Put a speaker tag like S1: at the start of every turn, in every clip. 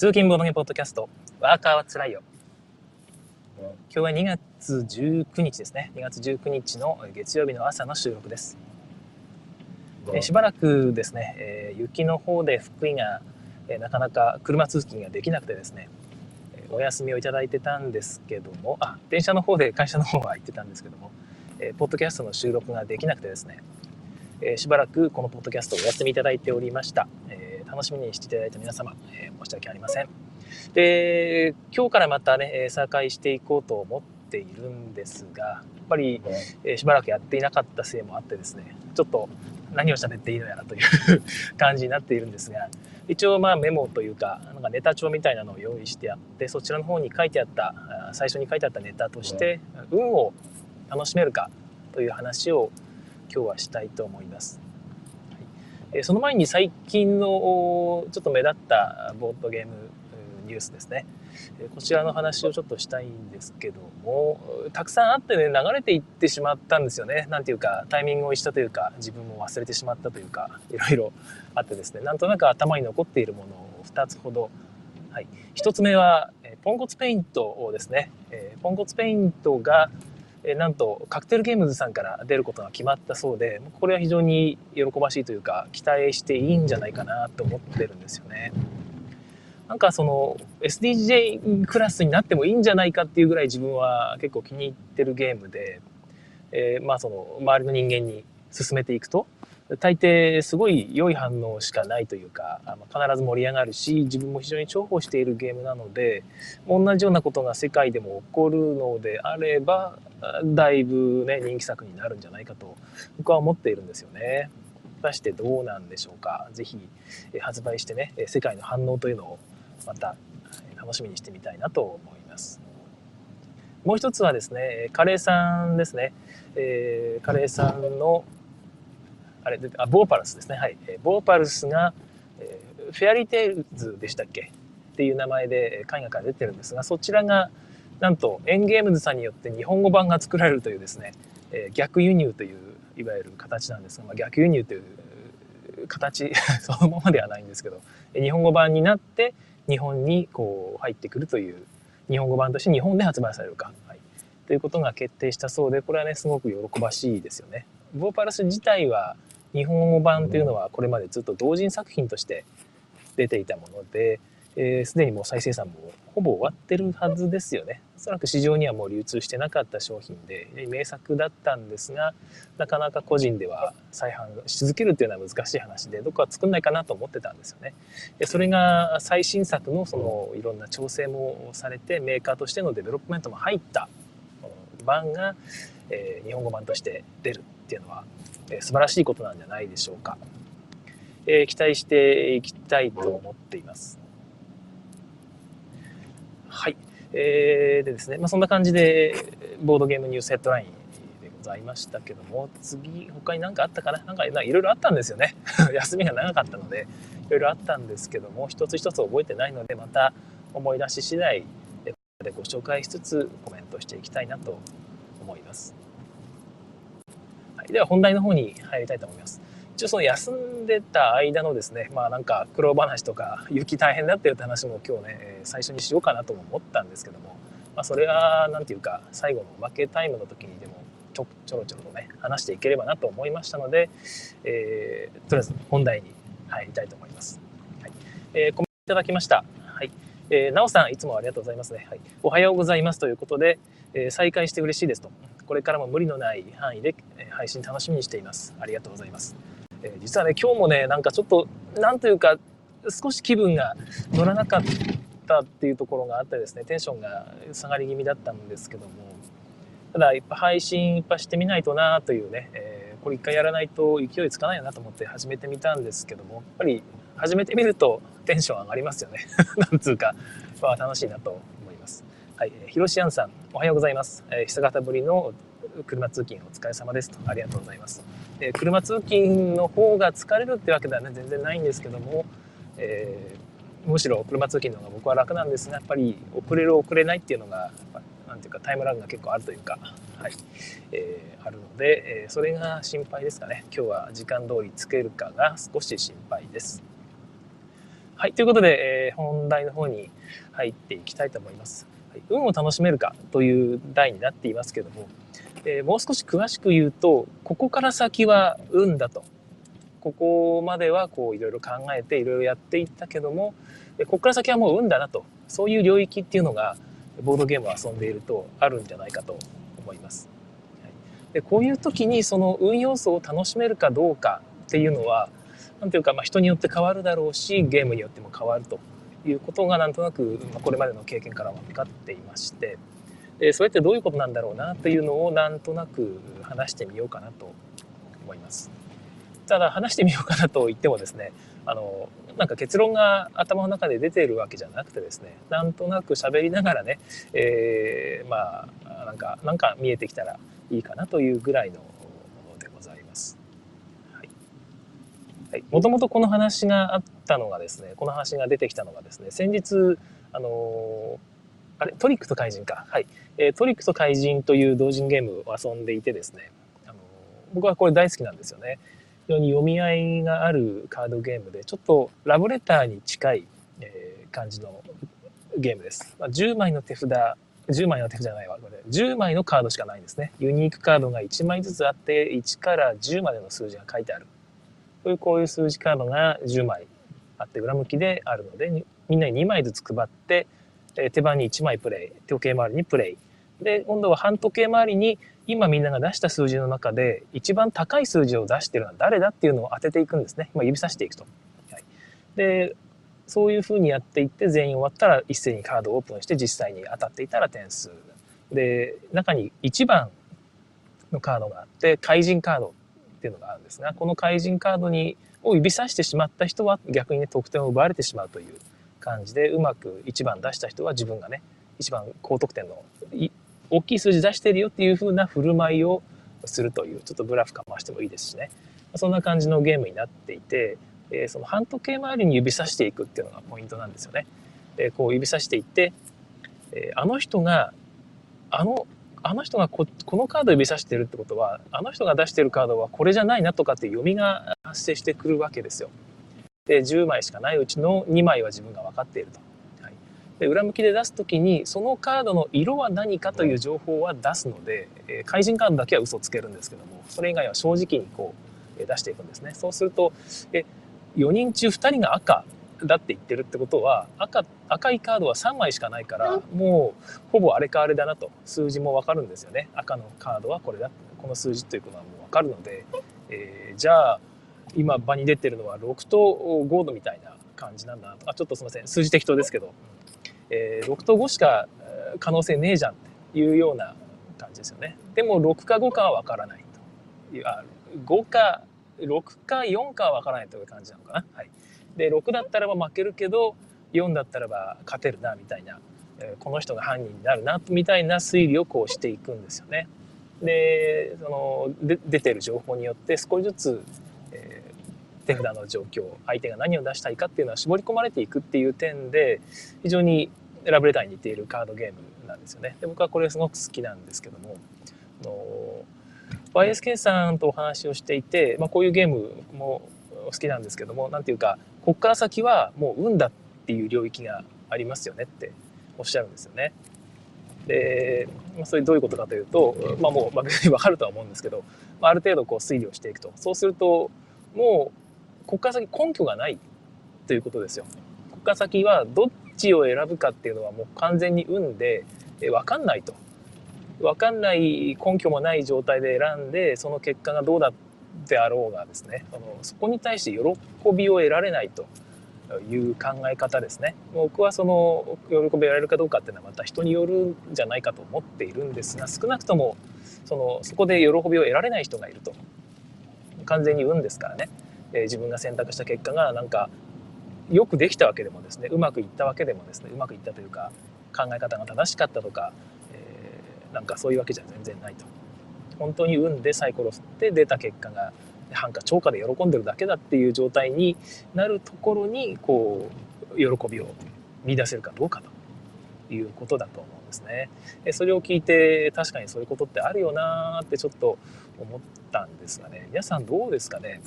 S1: 通勤ボードゲポッドキャスト、ワーカーはつらいよ。今日は2月19日ですね。2月19日の月曜日の朝の収録です。えしばらくですね、えー、雪の方で福井が、えー、なかなか車通勤ができなくてですね、えー、お休みをいただいてたんですけども、あ、電車の方で会社の方は行ってたんですけども、えー、ポッドキャストの収録ができなくてですね、えー、しばらくこのポッドキャストをお休みいただいておりました。えー、楽しみにしていただいた皆様、えー、申し訳ありません。で、今日からまたね、再開していこうと思っているんですが、やっぱり、えー、しばらくやっていなかったせいもあってですね、ちょっと何を喋っていいのやらという 感じになっているんですが、一応まあメモというか、なんかネタ帳みたいなのを用意してあって、そちらの方に書いてあった、最初に書いてあったネタとして、運を楽しめるかという話を今日はしたいと思います。はい、その前に最近のちょっと目立ったボードゲームニュースですね。こちらの話をちょっとしたいんですけども、たくさんあってね、流れていってしまったんですよね。なんていうか、タイミングをしたというか、自分も忘れてしまったというか、いろいろあってですね、なんとなく頭に残っているものを2つほど。はい。1つ目は、ポンコツペイントをですね、ポンコツペイントが、えなんとカクテルゲームズさんから出ることが決まったそうでこれは非常に喜ばしいというか期待していいんじゃないかなと思ってるんですよね。なんかその SDJ クラスになってもいいんじゃないかっていうぐらい自分は結構気に入ってるゲームで、えー、まあその周りの人間に進めていくと大抵すごい良い反応しかないというか、必ず盛り上がるし自分も非常に重宝しているゲームなので同じようなことが世界でも起こるのであればだいぶね人気作になるんじゃないかと僕は思っているんですよね。果たしてどうなんでしょうか是非発売してね世界の反応というのをまた楽しみにしてみたいなと思います。もう一つはですねカレーさんですね、えー、カレーさんのあれあボーパルスですね。はい。ボーパルスが、え、フェアリーテイルズでしたっけ？っていう名前で海外から出てるんですがそちらがなんと Engames さんによって日本語版が作られるというですね、え、逆輸入といういわゆる形なんですが、まあ、逆輸入という形 そのままではないんですけど日本語版になって日本にこう入ってくるという日本語版として日本で発売されるか、はい、ということが決定したそうでこれはねすごく喜ばしいですよね。ボーパルス自体は日本語版というのはこれまでずっと同人作品として出ていたもので、えー、すでにもう再生産もほぼ終わってるはずですよね。おそらく市場にはもう流通してなかった商品で名作だったんですがなかなか個人では再販し続けるっていうのは難しい話でどこか作んないかなと思ってたんですよね。それが最新作のそのいろんな調整もされてメーカーとしてのデベロップメントも入った版が、えー、日本語版として出るっていうのは、えー、素晴らしいことなんじゃないでしょうか。えー、期待していきたいと思っています。はい。えー、でですね、まあ、そんな感じで、ボードゲームニュースヘッドラインでございましたけども、次、他に何かあったかな？なんか、いろいろあったんですよね。休みが長かったので、いろいろあったんですけども、一つ一つ覚えてないので、また思い出し次第、でご紹介しつつコメントしていきたいなと思います。では本題の方に入りたいと思います。一応その休んでた間のですね、まあなんか苦労話とか雪大変だったよって話も今日ね、最初にしようかなとも思ったんですけども、まあそれは何て言うか最後の負けタイムの時にでもちょちょろちょろとね、話していければなと思いましたので、えー、とりあえず本題に入りたいと思います。はい。えー、コメントいただきました。はい。えー、なおさん、いつもありがとうございますね。はい。おはようございますということで、えー、再開して嬉しいですと。これからも無理のない範囲で、配信楽しみにしています。ありがとうございます。えー、実はね、今日もね、なんかちょっと、なんというか、少し気分が乗らなかったっていうところがあってですね、テンションが下がり気味だったんですけども、ただ、やっぱ配信いっぱいしてみないとなというね、えー、これ一回やらないと勢いつかないなと思って始めてみたんですけども、やっぱり始めてみるとテンション上がりますよね。なんつうか、まあ楽しいなと。はい、ひろしあんさん、おはようございます。えー、久方ぶりの車通勤お疲れ様ですと。ありがとうございます。え車通勤の方が疲れるってわけではね、全然ないんですけども、えー、むしろ車通勤の方が僕は楽なんですが、やっぱり遅れる遅れないっていうのが、なんていうかタイムラグが結構あるというか、はい、えー、あるので、え、それが心配ですかね。今日は時間通りつけるかが少し心配です。はい、ということで、えー、本題の方に入っていきたいと思います。運を楽しめるかという題になっていますけども、えー、もう少し詳しく言うと、ここから先は運だと。ここまではこういろいろ考えていろいろやっていったけども、ここから先はもう運だなと。そういう領域っていうのが、ボードゲームを遊んでいるとあるんじゃないかと思います。でこういう時にその運要素を楽しめるかどうかっていうのは何ていうか、まあ、人によって変わるだろうしゲームによっても変わるということがなんとなく、まあ、これまでの経験からは分かっていましてでそれってどういうことなんだろうなというのをなんとなく話してみようかなと思います。ただ話してみようかなと言ってもですねあのなんか結論が頭の中で出ているわけじゃなくてですねなんとなく喋りながらね、えー、まあなんかなんか見えてきたらいいかなというぐらいのでございます。はい。もともとこの話があったのがですね、この話が出てきたのがですね、先日、あのあれ、トリックと怪人か。はい。えー、トリックと怪人という同人ゲームを遊んでいてですね、あの僕はこれ大好きなんですよね。非常に読み合いがあるカードゲームで、ちょっとラブレターに近い、えー、感じのゲームです。まあ、10枚の手札10枚の手札じゃないわ、これ。10枚のカードしかないんですね。ユニークカードが1枚ずつあって、1から10までの数字が書いてある。こういうこういう数字カードが10枚あって裏向きであるので、みんなに2枚ずつ配って、え手番に1枚プレイ、時計回りにプレイ。で、今度は半時計回りに今みんなが出した数字の中で一番高い数字を出してるのは誰だっていうのを当てていくんですね。まあ、指さしていくと。はい、で、そういうふうにやっていって全員終わったら一斉にカードをオープンして実際に当たっていたら点数で中に1番のカードがあって怪人カードっていうのがあるんですがこの怪人カードにを指さしてしまった人は逆にね得点を奪われてしまうという感じでうまく1番出した人は自分がね一番高得点の大きい数字出してるよっていうふうな振る舞いをするというちょっとブラフかましてもいいですしねそんな感じのゲームになっていてえ、その半時計回りに指さしていくっていうのがポイントなんですよね。でこう指さしていって、え、あの人があのあの人がここのカード指さしてるってことはあの人が出してるカードはこれじゃないなとかって読みが発生してくるわけですよ。で10枚しかないうちの2枚は自分が分かっていると。はい、で裏向きで出す時にそのカードの色は何かという情報は出すので、えー、怪人カードだけは嘘つけるんですけどもそれ以外は正直にこうえ出していくんですね。そうするとえ4人中2人が赤だって言ってるってことは赤赤いカードは3枚しかないからもうほぼあれかあれだなと。数字も分かるんですよね。赤のカードはこれだこの数字ということはもう分かるので、えー、じゃあ今場に出てるのは6と5度みたいな感じなんだなと。あちょっとすいません。数字適当ですけど、えー、6と5しか可能性ねえじゃんっていうような感じですよね。でも6か5かは分からないと。いうあ5か6か4かは分からないという感じなのかな。はい、で6だったらば負けるけど4だったらば勝てるなみたいな、え、この人が犯人になるなみたいな推理をこうしていくんですよね。でそので出てる情報によって少しずつ、えー、手札の状況相手が何を出したいかっていうのは絞り込まれていくっていう点で非常にラブレターに似ているカードゲームなんですよね。で僕はこれすごく好きなんですけども。の YSK さんとお話をしていて、まあ、こういうゲームも好きなんですけども何ていうかこっから先はもう運だっていう領域がありますよねっておっしゃるんですよね。で、まあ、それどういうことかというと、まあ、もう、まあ、別に分かるとは思うんですけど、まあ、ある程度こう推理をしていくとそうするともうこっから先根拠がないということですよ。こっから先はどっちを選ぶかっていうのはもう完全に運で分かんないと。分かんない根拠もない状態で選んでその結果がどうだってあろうがですねあのそこに対して喜びを得られないという考え方ですね。僕はその喜びを得られるかどうかっていうのはまた人によるんじゃないかと思っているんですが少なくともそのそこで喜びを得られない人がいると完全に運ですからね、え、自分が選択した結果がなんかよくできたわけでもですねうまくいったわけでもですねうまくいったというか考え方が正しかったとかえなんかそういうわけじゃ全然ないと。本当に運でサイコロ振って出た結果が半か超過で喜んでるだけだっていう状態になるところにこう喜びを見出せるかどうかということだと思うんですね。それを聞いて確かにそういうことってあるよなってちょっと思ったんですがね皆さんどうですかね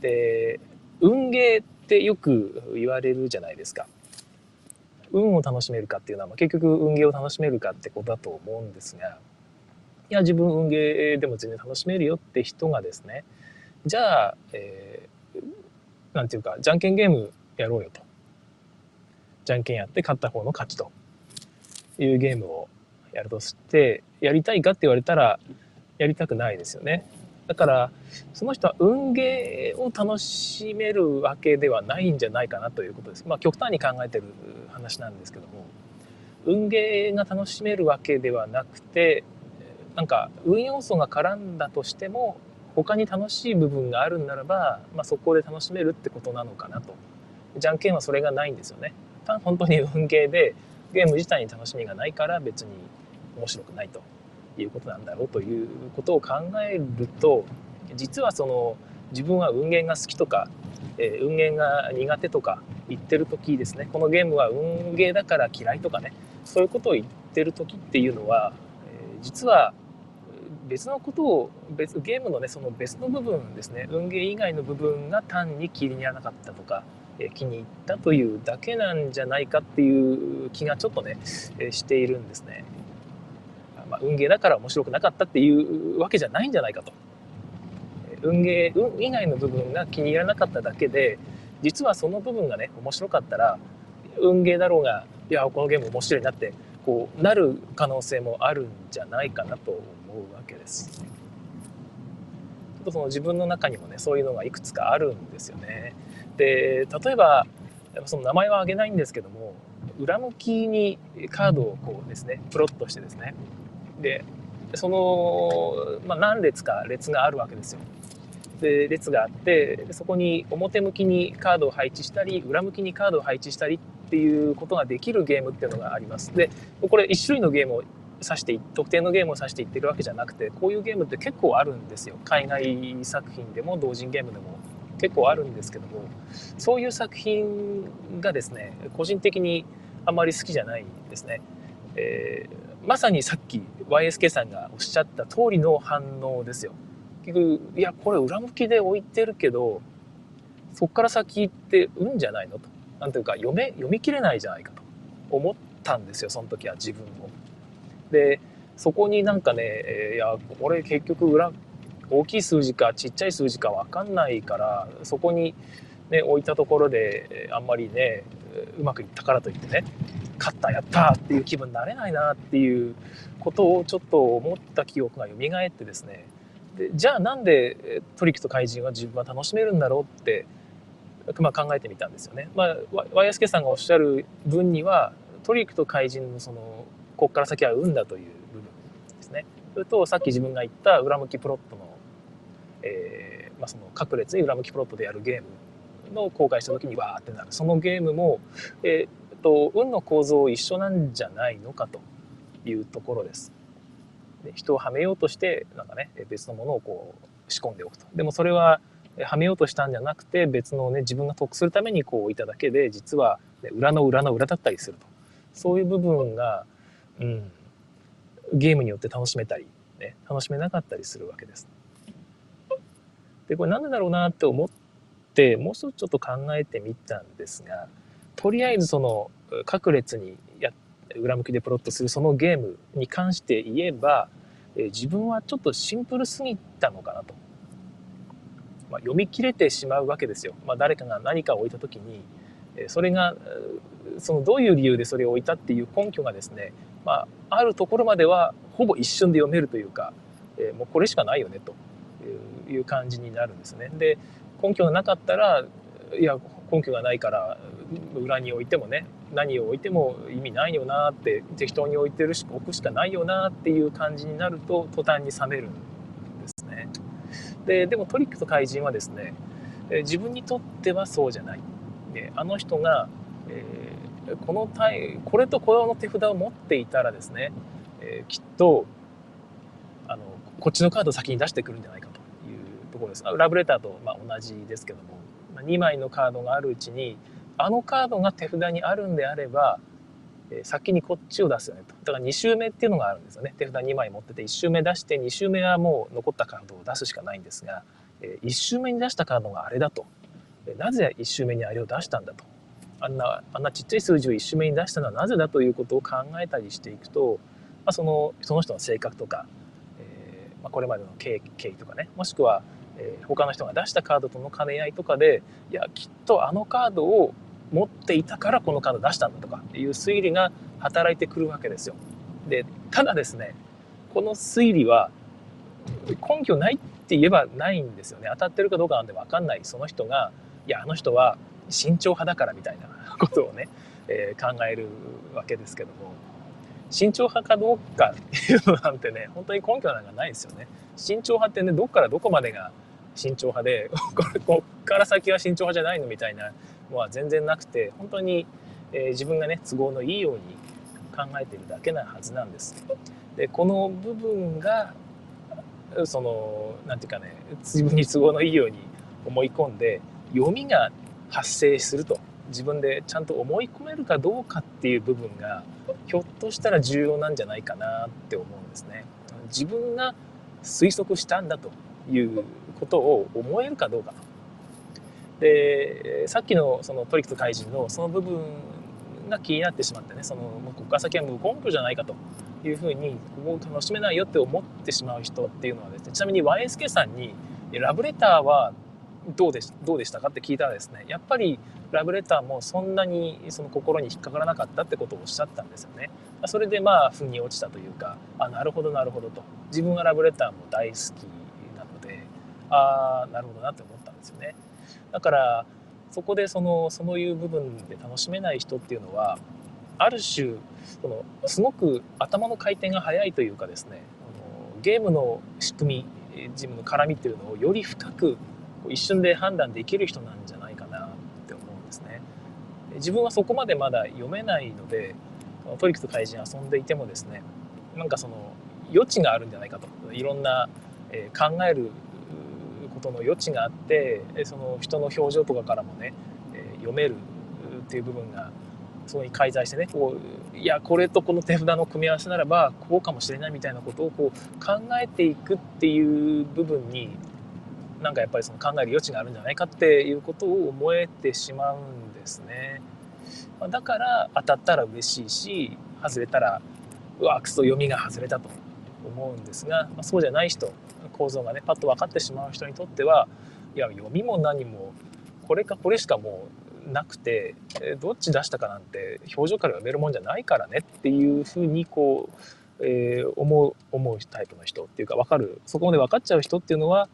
S1: で運ゲーってよく言われるじゃないですか。運を楽しめるかっていうのは、まあ、結局運ゲーを楽しめるかってことだと思うんですがや自分運ゲーでも全然楽しめるよって人がですねじゃあ、えー、なんていうかじゃんけんゲームやろうよとじゃんけんやって勝った方の勝ちというゲームをやるとしてやりたいかって言われたらやりたくないですよね。だからその人は運ゲーを楽しめるわけではないんじゃないかなということです。まあ極端に考えてる話なんですけども運ゲーが楽しめるわけではなくてなんか運要素が絡んだとしても他に楽しい部分があるんならば、まあ、そこで楽しめるってことなのかなと。じゃんけんはそれがないんですよね。本当に運ゲーでゲーム自体に楽しみがないから別に面白くないということなんだろうということを考えると実はその自分は運ゲーが好きとか、えー、運ゲーが苦手とか言ってる時ですねこのゲームは運ゲーだから嫌いとかねそういうことを言ってる時っていうのは、えー、実は別のことを別ゲームのねその別の部分ですね運ゲー以外の部分が単に気に入らなかったとか、え、気に入ったというだけなんじゃないかっていう気がちょっとね、え、しているんですね。まあ、運ゲーだから面白くなかったっていうわけじゃないんじゃないかと。運ゲー運以外の部分が気に入らなかっただけで実はその部分がね面白かったら運ゲーだろうがいやこのゲーム面白いなってこうなる可能性もあるんじゃないかなと思うわけです。ちょっとその自分の中にもねそういうのがいくつかあるんですよね。で例えばその名前は挙げないんですけども裏向きにカードをこうですねプロットしてですねでその、まあ、何列か列があるわけですよ。で列があってそこに表向きにカードを配置したり裏向きにカードを配置したりっていうことができるゲームっていうのがあります。でこれ1種類のゲームを指して特定のゲームを指していってるわけじゃなくてこういうゲームって結構あるんですよ。海外作品でも同人ゲームでも結構あるんですけどもそういう作品がですね個人的にあまり好きじゃないですね。えーまさにさっき YSK さんがおっしゃった通りの反応ですよ。結局、いや、これ裏向きで置いてるけど、そっから先ってうんじゃないのと。なんていうか、読め、読み切れないじゃないかと思ったんですよ、その時は自分も。で、そこになんかね、いや、これ結局裏、大きい数字かちっちゃい数字かわかんないから、そこにね、置いたところで、あんまりね、うまくいったからといってね、勝ったやったっていう気分になれないなっていうことをちょっと思った記憶が蘇ってですねでじゃあなんでトリックと怪人は自分は楽しめるんだろうって、まあ、考えてみたんですよね。まあ、ワイヤスケさんがおっしゃる分にはトリックと怪人のそのここから先は運だという部分ですね。それとさっき自分が言った裏向きプロットの,、えーまあ、その各列に裏向きプロットでやるゲームの公開した時にわーってなるそのゲームも、えー、と運の構造一緒なんじゃないのかというところです。で人をはめようとしてなんかね別のものをこう仕込んでおくと。でもそれははめようとしたんじゃなくて別のね自分が得するためにこう置いただけで実は、裏の裏の裏だったりすると。そういう部分が、うん、ゲームによって楽しめたり、ね、楽しめなかったりするわけです。でこれなんでだろうなって思ってもう一つちょっと考えてみたんですがとりあえずその各列にや裏向きでプロットするそのゲームに関して言えば、え自分はちょっとシンプルすぎたのかなと、まあ、読み切れてしまうわけですよ、まあ、誰かが何かを置いた時にそれがそのどういう理由でそれを置いたっていう根拠がですね、まあ、あるところまではほぼ一瞬で読めるというか、えもうこれしかないよねという感じになるんですね。で根拠がなかったらいや根拠がないから裏に置いてもね何を置いても意味ないよなって適当に置いてるし置くしかないよなっていう感じになると途端に冷めるんですね。ででもトリックと怪人はですね自分にとってはそうじゃない。であの人が、えー、このこれとこの手札を持っていたらですね、えー、きっとあのこっちのカードを先に出してくるんじゃないかというところです。ラブレターとまあ同じですけども2枚のカードがあるうちにあのカードが手札にあるんであれば、え先にこっちを出すよねと。だから2周目っていうのがあるんですよね。手札2枚持ってて1周目出して2周目はもう残ったカードを出すしかないんですが、え1周目に出したカードがあれだとなぜ1周目にあれを出したんだとあんなあんなちっちゃい数字を1周目に出したのはなぜだということを考えたりしていくと、まあ、そのその人の性格とか、えーまあ、これまでの経緯とかねもしくは、えー、他の人が出したカードとの兼ね合いとかでいやきっとあのカードを持っていたからこのカード出したんだとかっていう推理が働いてくるわけですよ。でただですねこの推理は根拠ないって言えばないんですよね当たってるかどうかなんて分かんないその人がいやあの人は慎重派だからみたいな ことをね、えー、考えるわけですけども慎重派かどうかっていうのなんてね本当に根拠なんかないですよね慎重派ってねどっからどこまでが慎重派で これこっから先は慎重派じゃないのみたいなのは全然なくて本当に、えー、自分がね都合のいいように考えてるだけなはずなんです。でこの部分がその何て言うかね自分に都合のいいように思い込んで読みが発生すると自分でちゃんと思い込めるかどうかっていう部分がひょっとしたら重要なんじゃないかなって思うんですね。自分が推測したんだということを思えるかどうか。でさっきのそのトリックと怪人のその部分が気になってしまってねそのもうここから先は無根拠じゃないかというふうにここを楽しめないよって思ってしまう人っていうのはですねちなみに YSK さんにラブレターはどうでどうでしたかって聞いたらですねやっぱりラブレターもそんなにその心に引っかからなかったってことをおっしゃったんですよね。それでまあ腑に落ちたというかあなるほどなるほどと。自分はラブレターも大好きなのでああなるほどなって思ったんですよね。だからそこでそのそういう部分で楽しめない人っていうのはある種そのすごく頭の回転が速いというかですねゲームの仕組み自分の絡みっていうのをより深く一瞬で判断できる人なんじゃないかなって思うんですね。自分はそこまでまだ読めないのでトリックと怪人遊んでいてもですねなんかその余地があるんじゃないかといろんな、え考えることの余地があってその人の表情とかからもね、え読めるっていう部分がそこに介在してねこういやこれとこの手札の組み合わせならばこうかもしれないみたいなことをこう考えていくっていう部分になんかやっぱりその考える余地があるんじゃないかっていうことを思えてしまうんですね。だから当たったら嬉しいし外れたらうわくそ読みが外れたと思うんですが、まあ、そうじゃない人構造がねパッと分かってしまう人にとってはいや読みも何もこれかこれしかもうなくてどっち出したかなんて表情から読めるもんじゃないからねっていうふうにこう、えー、思う思うタイプの人っていうか分かるそこまで分かっちゃう人っていうのは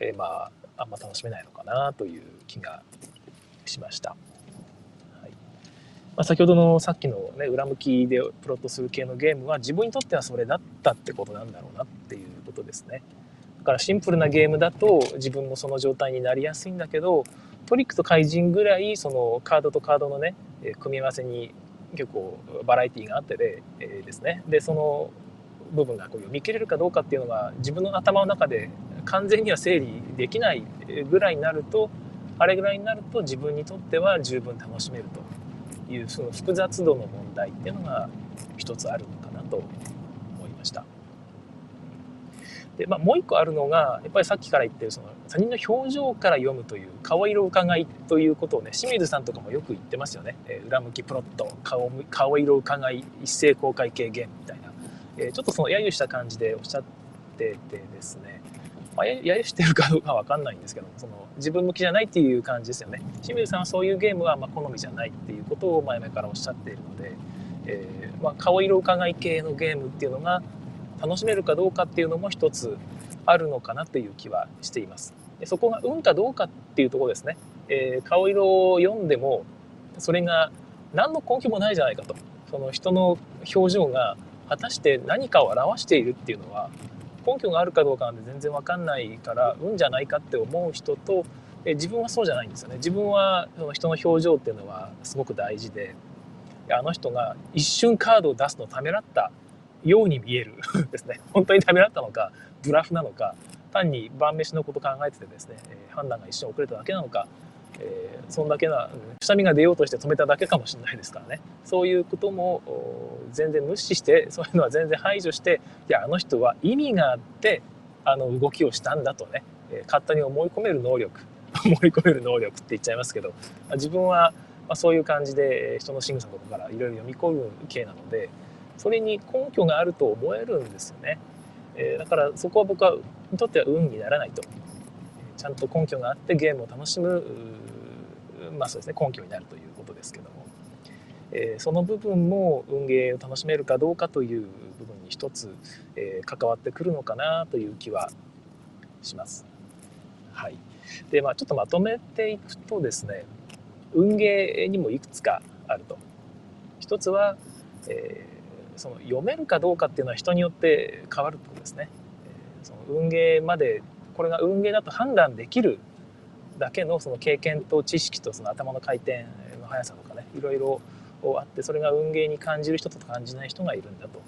S1: えー、まああんま楽しめないのかなという気がしました。はいまあ、先ほどのさっきの、ね、裏向きでプロットする系のゲームは自分にとってはそれだったってことなんだろうなっていうことですね。だからシンプルなゲームだと自分もその状態になりやすいんだけどトリックと怪人ぐらいそのカードとカードのね組み合わせに結構バラエティーがあってで,、えー、ですねでその部分がこう読み切れるかどうかっていうのが自分の頭の中で完全には整理できないぐらいになるとあれぐらいになると自分にとっては十分楽しめるというその複雑度の問題っていうのが一つあるのかなと思いました。でまあ、もう一個あるのがやっぱりさっきから言ってるその他人の表情から読むという顔色伺いということをね清水さんとかもよく言ってますよね、えー、裏向きプロット顔顔色伺い一斉公開系ゲームみたいな、えー、ちょっとその揶揄した感じでおっしゃっててですね。まあ、揶揄してるかどうかは分かんないんですけどその自分向きじゃないっていう感じですよね。清水さんはそういうゲームはま好みじゃないっていうことを前々からおっしゃっているので、えー、まあ、顔色伺い系のゲームっていうのが楽しめるかどうかっていうのも一つあるのかなという気はしています。でそこが運かどうかっていうところですね、えー、顔色を読んでもそれが何の根拠もないじゃないかと。その人の表情が果たして何かを表しているっていうのは根拠があるかどうかなんて全然わかんないから運じゃないかって思う人とえ自分はそうじゃないんですよね。自分はその人の表情っていうのはすごく大事であの人が一瞬カードを出すのをためらったように見える ですね。本当にためらったのかブラフなのか単に晩飯のこと考えててですね、え判断が一瞬遅れただけなのかえー、そんだけなくしゃみが出ようとして止めただけかもしれないですからね。そういうことも全然無視してそういうのは全然排除していやあの人は意味があってあの動きをしたんだとね、えー、勝手に思い込める能力乗り越える能力って言っちゃいますけど自分はまそういう感じで人の仕草とかからいろいろ読み込む系なのでそれに根拠があると思えるんですよね、えー、だからそこは僕はにとっては運にならないと。ちゃんと根拠があってゲームを楽しむまあそうですね根拠になるということですけども、えー、その部分も運ゲーを楽しめるかどうかという部分に一つ、えー、関わってくるのかなという気はします。はい、でまあちょっとまとめていくとですね運ゲーにもいくつかあると。一つは、えー、その読めるかどうかっていうのは人によって変わるってことですね。え、その運ゲーまでこれが運ゲーだと判断できるだけのその経験と知識とその頭の回転の速さとかねいろいろあってそれが運ゲーに感じる人と感じない人がいるんだと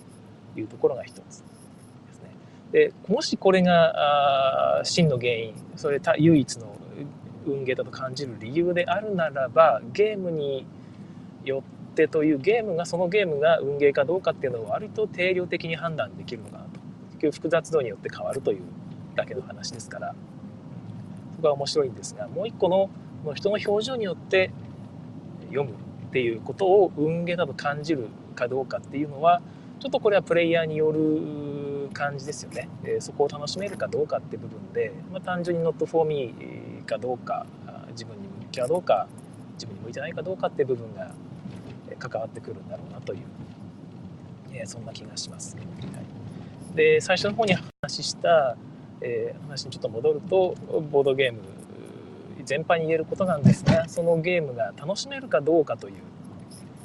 S1: いうところが一つですね。でもしこれがあ真の原因それ唯一の運ゲーだと感じる理由であるならばゲームによってというゲームがそのゲームが運ゲーかどうかっていうのを割と定量的に判断できるのかなと結局複雑度によって変わるというだけの話ですから。そこは面白いんですがもう一個の人の表情によって読むっていうことを運ゲーだと感じるかどうかっていうのはちょっとこれはプレイヤーによる感じですよね、えそこを楽しめるかどうかって部分で、まあ、単純に not for me かどうか自分に向きかどうか自分に向いてないかどうかって部分が関わってくるんだろうなという、えそんな気がします。はい、で最初の方に話した、えー、話にちょっと戻るとボードゲーム全般に言えることなんですが そのゲームが楽しめるかどうかという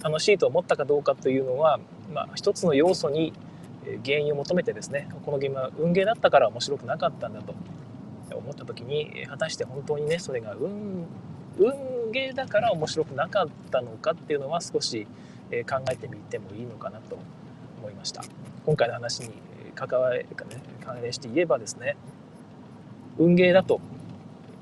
S1: 楽しいと思ったかどうかというのは、まあ、一つの要素に原因を求めてですねこのゲームは運ゲーだったから面白くなかったんだと思った時に果たして本当にねそれが運運ゲーだから面白くなかったのかっていうのは少し考えてみてもいいのかなと思いました。今回の話に関わり関連して言えばですね運ゲーだと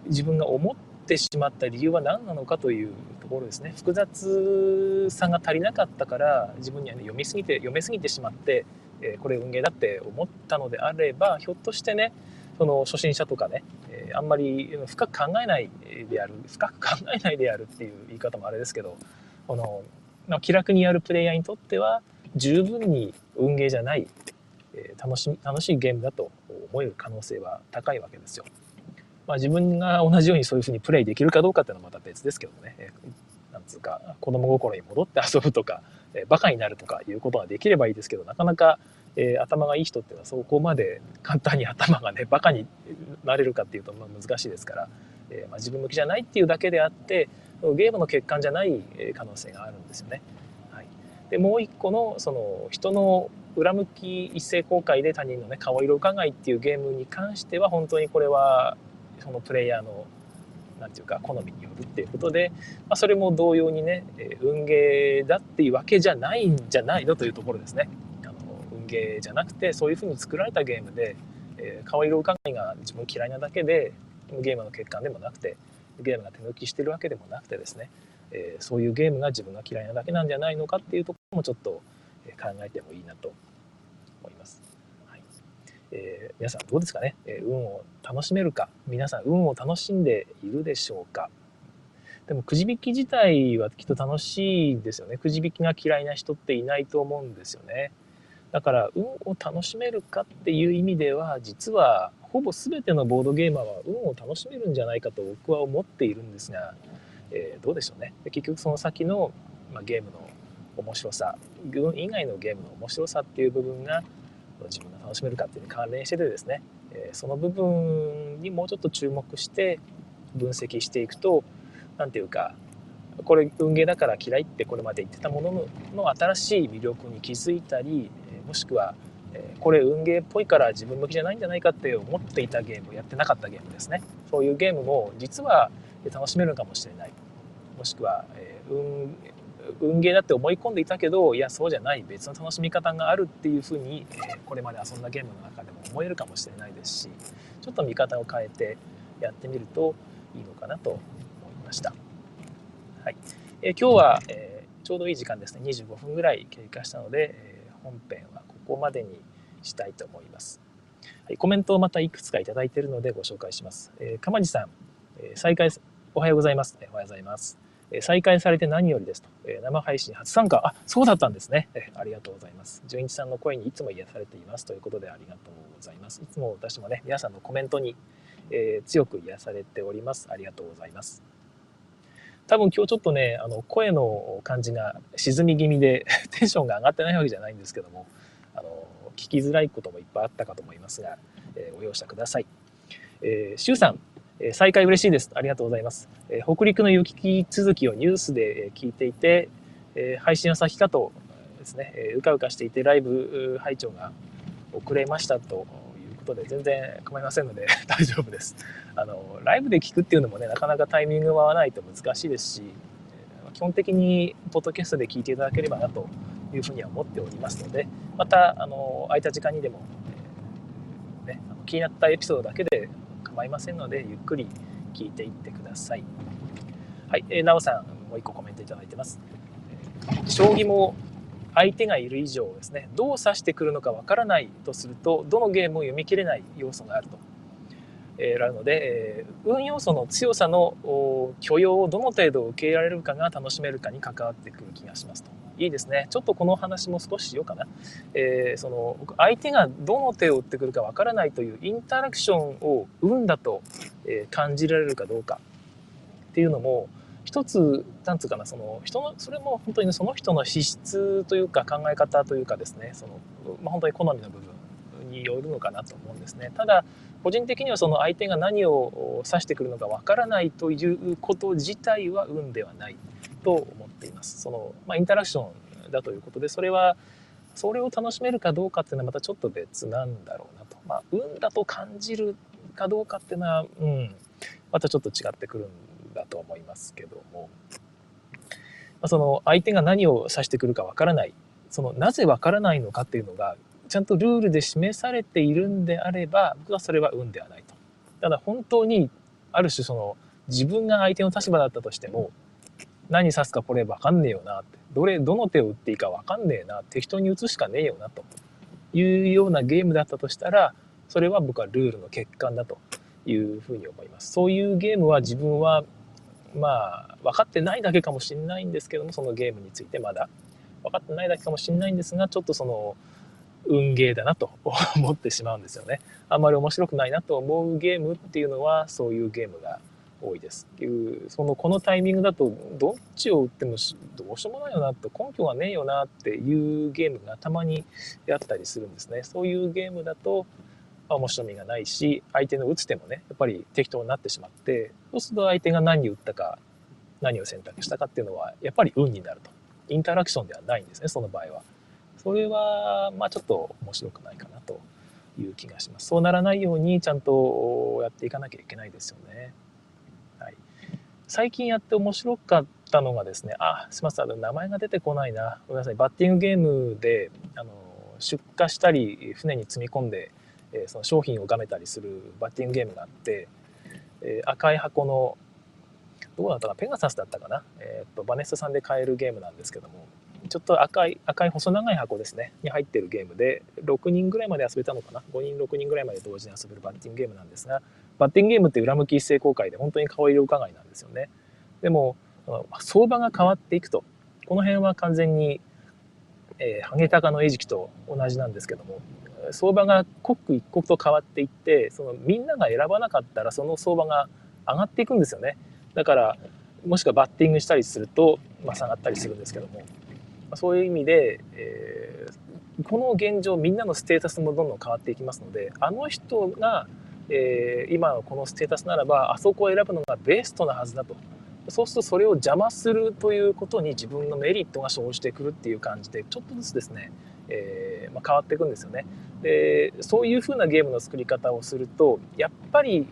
S1: 自分が思ってしまった理由は何なのかというところですね。複雑さが足りなかったから自分には、ね、読みすぎて読めすぎてしまって、えこれ運ゲーだって思ったのであればひょっとしてねその初心者とかね、えあんまり深く考えないである深く考えないであるっていう言い方もあれですけどこの、ま、気楽にやるプレイヤーにとっては十分に運ゲーじゃない、え楽し楽しいゲームだと思える可能性は高いわけですよ。まあ、自分が同じようにそういうふうにプレイできるかどうかっていうのはまた別ですけどね、えなんつうか子供心に戻って遊ぶとか、えバカになるとかいうことができればいいですけどなかなかえー、頭がいい人っていうのはそこまで簡単に頭がねバカになれるかっていうとまあ難しいですから、えー、まあ、自分向きじゃないっていうだけであってゲームの欠陥じゃない可能性があるんですよね。はい、でもう一個のその人の裏向き一斉公開で他人のね顔色伺いっていうゲームに関しては本当にこれはそのプレイヤーの何て言うか好みによるっていうことで、まあ、それも同様にね運ゲーだっていうわけじゃないんじゃないのというところですね。あの運ゲーじゃなくてそういうふうに作られたゲームで、えー、顔色伺いが自分嫌いなだけでゲームの欠陥でもなくてゲームが手抜きしてるわけでもなくてですね、えー、そういうゲームが自分が嫌いなだけなんじゃないのかっていうところもちょっと考えてもいいなと思います。はい。えー、皆さんどうですかね、え運を楽しめるか？皆さん運を楽しんでいるでしょうか？でもくじ引き自体はきっと楽しいですよね。くじ引きが嫌いな人っていないと思うんですよね。だから運を楽しめるかっていう意味では実はほぼ全てのボードゲーマーは運を楽しめるんじゃないかと僕は思っているんですが、えー、どうでしょうね？結局その先の、まあ、ゲームの面白さ運以外のゲームの面白さっていう部分が自分が楽しめるかっていうに関連しててですね、え、その部分にもうちょっと注目して分析していくと何ていうかこれ運ゲーだから嫌いってこれまで言ってたものの新しい魅力に気づいたりもしくはこれ運ゲーっぽいから自分向きじゃないんじゃないかって思っていたゲームやってなかったゲームですね。そういうゲームも実は楽しめるかもしれない。もしくは、運運ゲーだって思い込んでいたけどいやそうじゃない別の楽しみ方があるっていうふうに、えこれまで遊んだゲームの中でも思えるかもしれないですしちょっと見方を変えてやってみるといいのかなと思いました。はいえ今日は、えーちょうどいい時間ですね25分ぐらい経過したので、え本編はここまでにしたいと思います。はい、コメントをまたいくつかいいているのでご紹介します。えー、鎌地さん、え再開おはようございます。おはようございます。え再開されて何よりですと。え生配信初参加。あ、そうだったんですね。えありがとうございます。純一さんの声にいつも癒されていますということでありがとうございます。いつも私もね、皆さんのコメントに、えー、強く癒されております。ありがとうございます。多分今日ちょっとね、あの声の感じが沈み気味で テンションが上がってないわけじゃないんですけども、あの聞きづらいこともいっぱいあったかと思いますが、えー、ご容赦ください。えー、シュウさん、え再開嬉しいです。ありがとうございます。え北陸の雪続きをニュースで聞いていて、え配信は先かとですね、えうかうかしていてライブ拝聴が遅れましたということで全然構いませんので 大丈夫です。あのライブで聞くっていうのもねなかなかタイミングが合わないと難しいですし基本的にポッドキャストで聞いていただければなというふうには思っておりますのでまたあの空いた時間にでも、ね、気になったエピソードだけで構いませんので、ゆっくり聞いていってください。はい、えー、なおさん、もう一個コメントいただいてます。将棋も相手がいる以上ですね、どう指してくるのかわからないとすると、どのゲームも読み切れない要素があると。えー、あるので、え、運要素の強さの許容をどの程度受け入れられるかが楽しめるかに関わってくる気がしますと。いいですね。ちょっとこの話も少ししようかな。えー、その相手がどの手を打ってくるかわからないというインタラクションを運だと、え感じられるかどうかっていうのも一つなんつうかなその人のそれも本当にその人の資質というか考え方というかですねその、まあ、本当に好みの部分によるのかなと思うんですね。ただ個人的にはその相手が何を指してくるのかわからないということ自体は運ではないと思っています。そのまあ、インタラクションだということでそれはそれを楽しめるかどうかっていうのはまたちょっと別なんだろうなと。まあ、運だと感じるかどうかっていうのは、うん、またちょっと違ってくるんだと思いますけども、まあ、その相手が何を指してくるかわからないそのなぜわからないのかっていうのがちゃんとルールで示されているんであれば僕はそれは運ではないと。ただ本当にある種その自分が相手の立場だったとしても何指すかこれ分かんねえよなってどれどの手を打っていいか分かんねえな適当に打つしかねえよなというようなゲームだったとしたらそれは僕はルールの欠陥だというふうに思います。そういうゲームは自分はまあ分かってないだけかもしれないんですけどもそのゲームについてまだ分かってないだけかもしれないんですがちょっとその運ゲーだなと 思ってしまうんですよね。あんまり面白くないなと思うゲームっていうのはそういうゲームが多いですっていうそのこのタイミングだとどっちを打ってもどうしようもないよなと根拠がねえよなっていうゲームがたまにあったりするんですね。そういうゲームだと面白みがないし相手の打つ手もねやっぱり適当になってしまってそうすると相手が何を打ったか何を選択したかっていうのはやっぱり運になるとインタラクションではないんですねその場合は。それはまあちょっと面白くないかなという気がします。そうならないようにちゃんとやっていかなきゃいけないですよね。はい、最近やって面白かったのがですね、あ、すみません、名前が出てこないな。ごめんなさい。バッティングゲームであの出荷したり船に積み込んで、えその商品をがめたりするバッティングゲームがあって、え赤い箱のどうだったかペガサスだったかな、えー、とバネスタさんで買えるゲームなんですけどもちょっと赤い、赤い細長い箱ですね、に入ってるゲームで、6人ぐらいまで遊べたのかな ?5 人、6人ぐらいまで同時に遊べるバッティングゲームなんですが、バッティングゲームって裏向き一斉公開で本当に顔色伺いなんですよね。でも、相場が変わっていくと。この辺は完全に、えー、ハゲタカの餌食と同じなんですけども、相場が刻一刻と変わっていって、そのみんなが選ばなかったらその相場が上がっていくんですよね。だから、もしくはバッティングしたりすると、まあ、下がったりするんですけども、そういう意味で、えー、この現状みんなのステータスもどんどん変わっていきますのであの人が、えー、今のこのステータスならばあそこを選ぶのがベストなはずだと。そうするとそれを邪魔するということに自分のメリットが生じてくるっていう感じでちょっとずつですね、えー、まあ、変わっていくんですよね。でそういうふうなゲームの作り方をするとやっぱり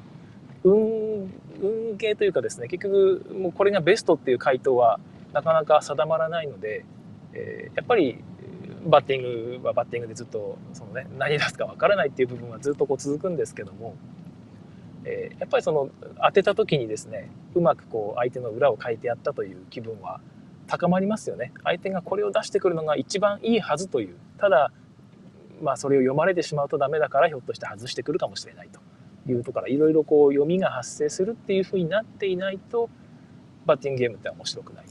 S1: 運運ゲーというかですね結局もうこれがベストっていう回答はなかなか定まらないのでえー、やっぱりバッティングはバッティングでずっとその、ね、何出すかわからないっていう部分はずっとこう続くんですけども、えー、やっぱりその当てた時にですねうまくこう相手の裏を書いてやったという気分は高まりますよね。相手がこれを出してくるのが一番いいはずという。ただまあそれを読まれてしまうとダメだからひょっとして外してくるかもしれないと。いうところからいろいろこう読みが発生するっていうふうになっていないとバッティングゲームって面白くない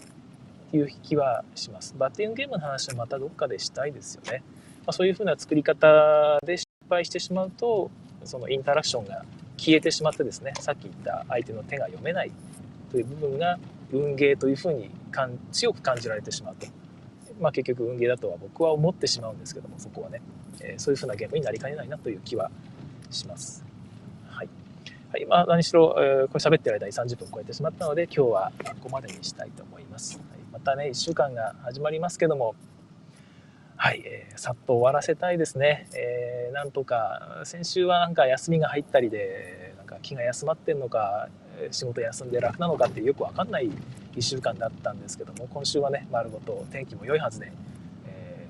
S1: いう気はします。バッティングゲームの話はまたどっかでしたいですよね。まあ、そういうふうな作り方で失敗してしまうとそのインタラクションが消えてしまってですねさっき言った相手の手が読めないという部分が運ゲーというふうに強く感じられてしまうと。まあ、結局運ゲーだとは僕は思ってしまうんですけどもそこはね、えー、そういうふうなゲームになりかねないなという気はします。はい。はい、まあ、何しろ、えー、これ喋ってる間に30分超えてしまったので今日はここまでにしたいと思います。またね1週間が始まりますけども。はい、えー、さっと終わらせたいですね、えー、なんとか先週はなんか休みが入ったりでなんか気が休まってんのか仕事休んで楽なのかってよく分かんない1週間だったんですけども今週はね丸ごと天気も良いはずで、え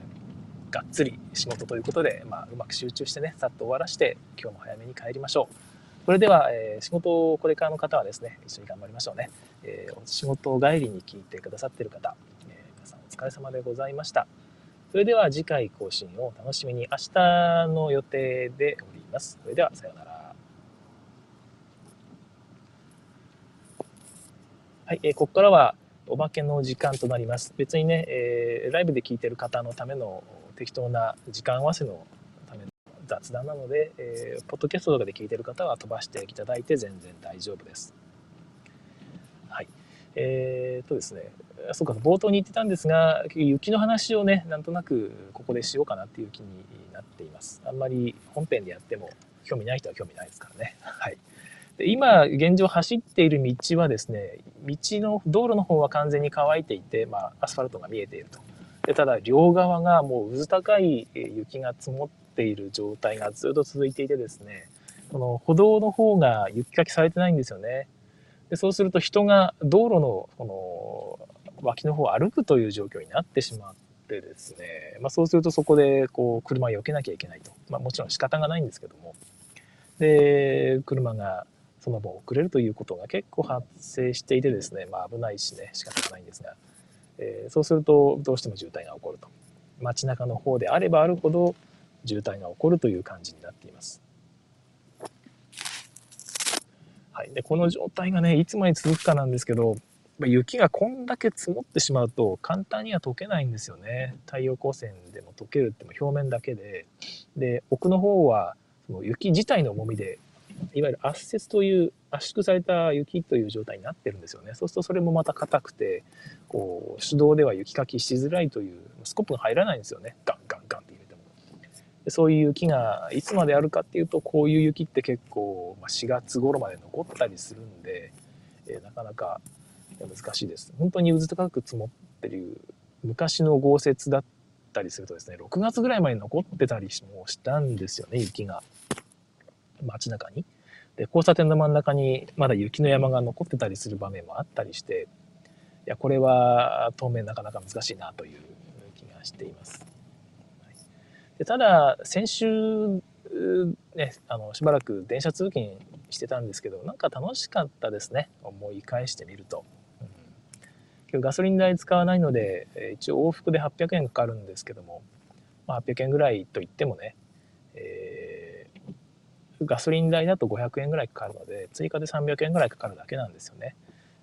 S1: ー、がっつり仕事ということで、まあ、うまく集中してねさっと終わらして今日も早めに帰りましょう。それでは、えー、仕事をこれからの方はですね一緒に頑張りましょうね、えー、仕事帰りに聞いてくださってる方、えー、皆さんお疲れ様でございましたそれでは次回更新を楽しみに明日の予定でおりますそれではさようならはい、えー、ここからはおまけの時間となります。別にね、えー、ライブで聞いてる方のための適当な時間合わせのための雑談なので、えー、ポッドキャストとかで聞いてる方は飛ばしていただいて全然大丈夫です。えー、とですね、そうか、冒頭に言ってたんですが、雪の話をね、なんとなくここでしようかなっていう気になっています。あんまり本編でやっても興味ない人は興味ないですからね。はい。で今現状走っている道はですね道の道路の方は完全に乾いていて、まあ、アスファルトが見えているとでただ両側がもう渦高い雪が積もっている状態がずっと続いていてですねこの歩道の方が雪かきされてないんですよねでそうすると人が道路のこの脇の方を歩くという状況になってしまってですね、まあ、そうするとそこでこう車を避けなきゃいけないと、まあ、もちろん仕方がないんですけども。で車がその分遅れるということが結構発生していてですね、まあ、危ないしね仕方がないんですが、えー、そうするとどうしても渋滞が起こると。街中の方であればあるほど渋滞が起こるという感じになっています。はい、でこの状態がねいつまで続くかなんですけど雪がこんだけ積もってしまうと簡単には溶けないんですよね太陽光線でも溶けるっても表面だけでで奥の方はその雪自体の重みでいわゆる圧雪という圧縮された雪という状態になってるんですよね。そうするとそれもまた硬くて、こう手動では雪かきしづらいという、スコップが入らないんですよね。ガンガンガン。そういう雪がいつまであるかっていうと、こういう雪って結構ま4月頃まで残ったりするんで、え、なかなか難しいです。本当に渦高く積もってる昔の豪雪だったりするとですね、6月ぐらいまで残ってたりもしたんですよね、雪が。街中に。で、交差点の真ん中にまだ雪の山が残ってたりする場面もあったりして、いや、これは当面なかなか難しいなという気がしています。でただ、先週、ね、あの、しばらく電車通勤してたんですけど、なんか楽しかったですね。思い返してみると。うん、今日ガソリン代使わないので、一応往復で800円かかるんですけども、まあ、800円ぐらいと言ってもね、えーガソリン代だと500円ぐらいかかるので、追加で300円ぐらいかかるだけなんですよね。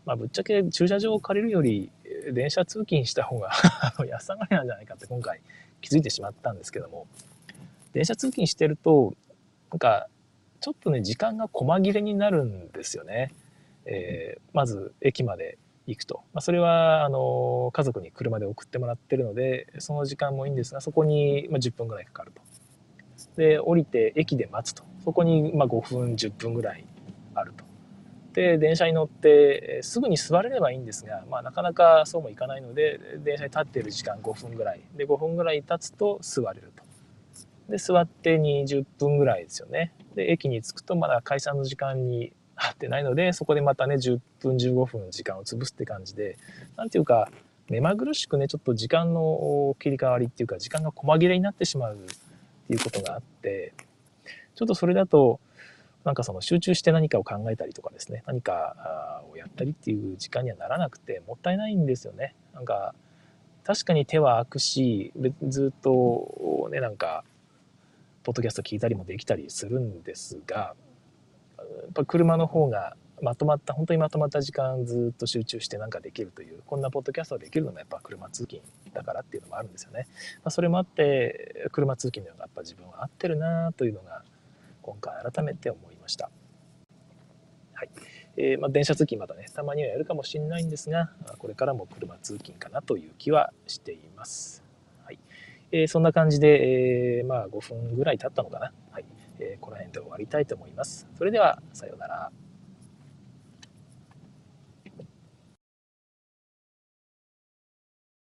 S1: まあ、ぶっちゃけ駐車場を借りるより、電車通勤した方が 安上がりなんじゃないかって今回気づいてしまったんですけども、電車通勤してると、なんか、ちょっとね、時間が細切れになるんですよね。えー、まず駅まで行くと。まあ、それは、あの、家族に車で送ってもらってるので、その時間もいいんですが、そこに10分ぐらいかかると。で、降りて駅で待つと。そこにま5分10分ぐらいあると。で電車に乗ってすぐに座れればいいんですが、まあ、なかなかそうもいかないので電車に立っている時間5分ぐらいで5分ぐらい経つと座れると。で座って20分ぐらいですよね。で駅に着くとまだ解散の時間に合 ってないのでそこでまたね10分15分時間を潰すって感じで何ていうか目まぐるしくねちょっと時間の切り替わりっていうか時間が細切れになってしまうっていうことがあってちょっとそれだと、なんかその集中して何かを考えたりとかですね、何かをやったりっていう時間にはならなくて、もったいないんですよね。なんか、確かに手は空くし、ずっとね、なんか、ポッドキャスト聞いたりもできたりするんですが、やっぱ車の方がまとまった本当にまとまった時間ずっと集中してなんかできるというこんなポッドキャストができるのもやっぱ車通勤だからっていうのもあるんですよね。まあ、それもあって車通勤の方がやっぱ自分は合ってるなというのが今回改めて思いました。はいえー、まあ、電車通勤またねたまにはやるかもしれないんですがこれからも車通勤かなという気はしています。はいえー、そんな感じで、えー、まあ、5分ぐらい経ったのかな。はいえこの辺で終わりたいと思います。それではさようなら。